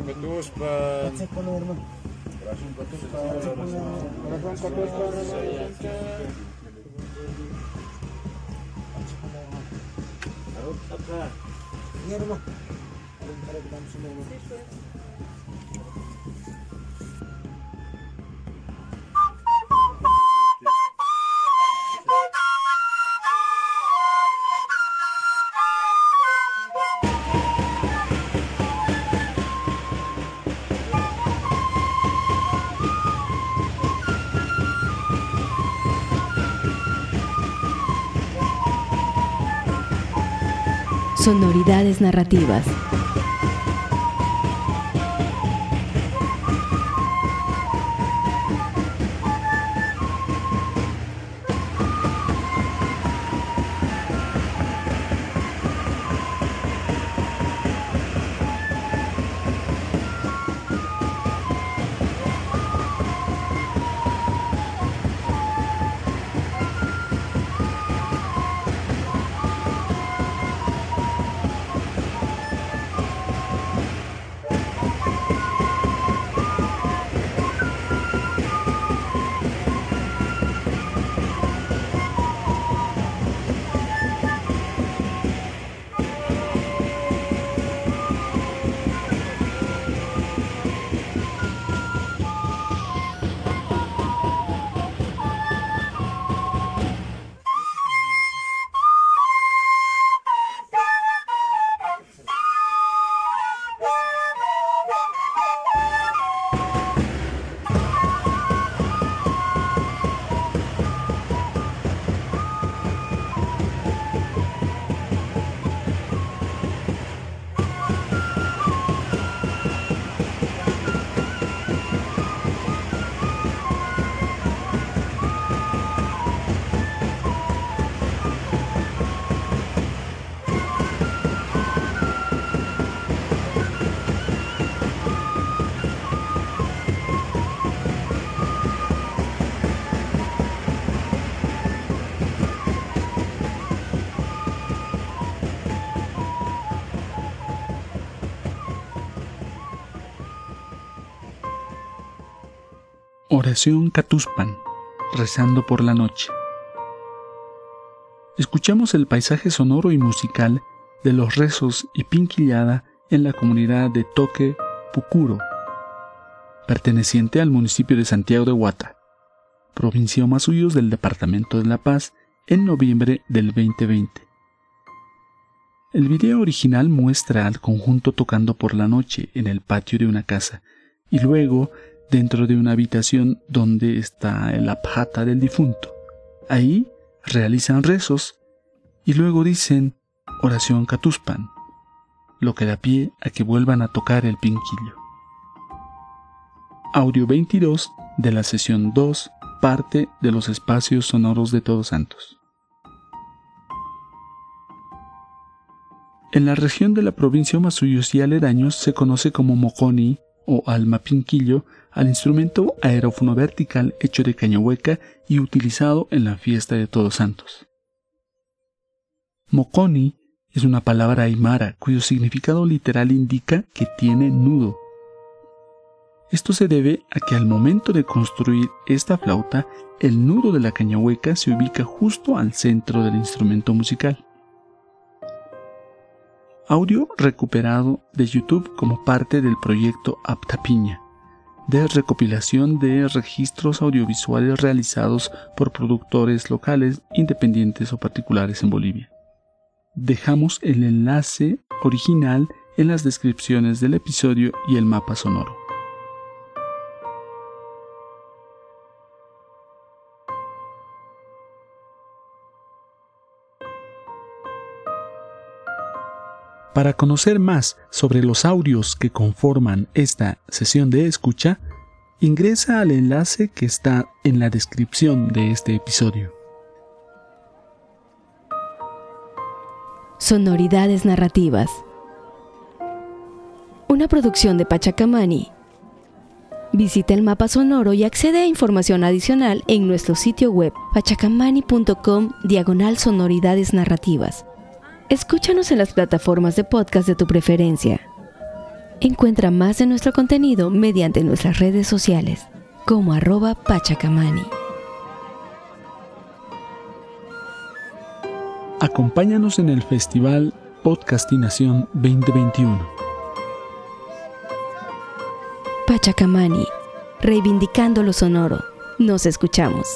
pe 12, pe... Brașov pe 12, Brașov pe 12, Acá. Mi hermano. Para que vamos a Sonoridades narrativas. Oración Catuspan, rezando por la noche. Escuchamos el paisaje sonoro y musical de los rezos y pinquillada en la comunidad de Toque Pucuro, perteneciente al municipio de Santiago de Huata, provincia Omasuyos del departamento de La Paz, en noviembre del 2020. El video original muestra al conjunto tocando por la noche en el patio de una casa y luego dentro de una habitación donde está el abjata del difunto. Ahí realizan rezos y luego dicen oración catuspan, lo que da pie a que vuelvan a tocar el pinquillo. Audio 22 de la sesión 2, parte de los espacios sonoros de Todos Santos. En la región de la provincia Omasuyos y aledaños se conoce como Moconi o alma pinquillo al instrumento aerófono vertical hecho de caña hueca y utilizado en la fiesta de Todos Santos. Moconi es una palabra aymara cuyo significado literal indica que tiene nudo. Esto se debe a que al momento de construir esta flauta, el nudo de la caña hueca se ubica justo al centro del instrumento musical. Audio recuperado de YouTube como parte del proyecto Aptapiña de recopilación de registros audiovisuales realizados por productores locales, independientes o particulares en Bolivia. Dejamos el enlace original en las descripciones del episodio y el mapa sonoro. Para conocer más sobre los audios que conforman esta sesión de escucha, ingresa al enlace que está en la descripción de este episodio. Sonoridades narrativas. Una producción de Pachacamani. Visita el mapa sonoro y accede a información adicional en nuestro sitio web pachacamani.com diagonal sonoridades narrativas. Escúchanos en las plataformas de podcast de tu preferencia. Encuentra más de nuestro contenido mediante nuestras redes sociales, como arroba pachacamani. Acompáñanos en el Festival Podcastinación 2021. Pachacamani, reivindicando lo sonoro. Nos escuchamos.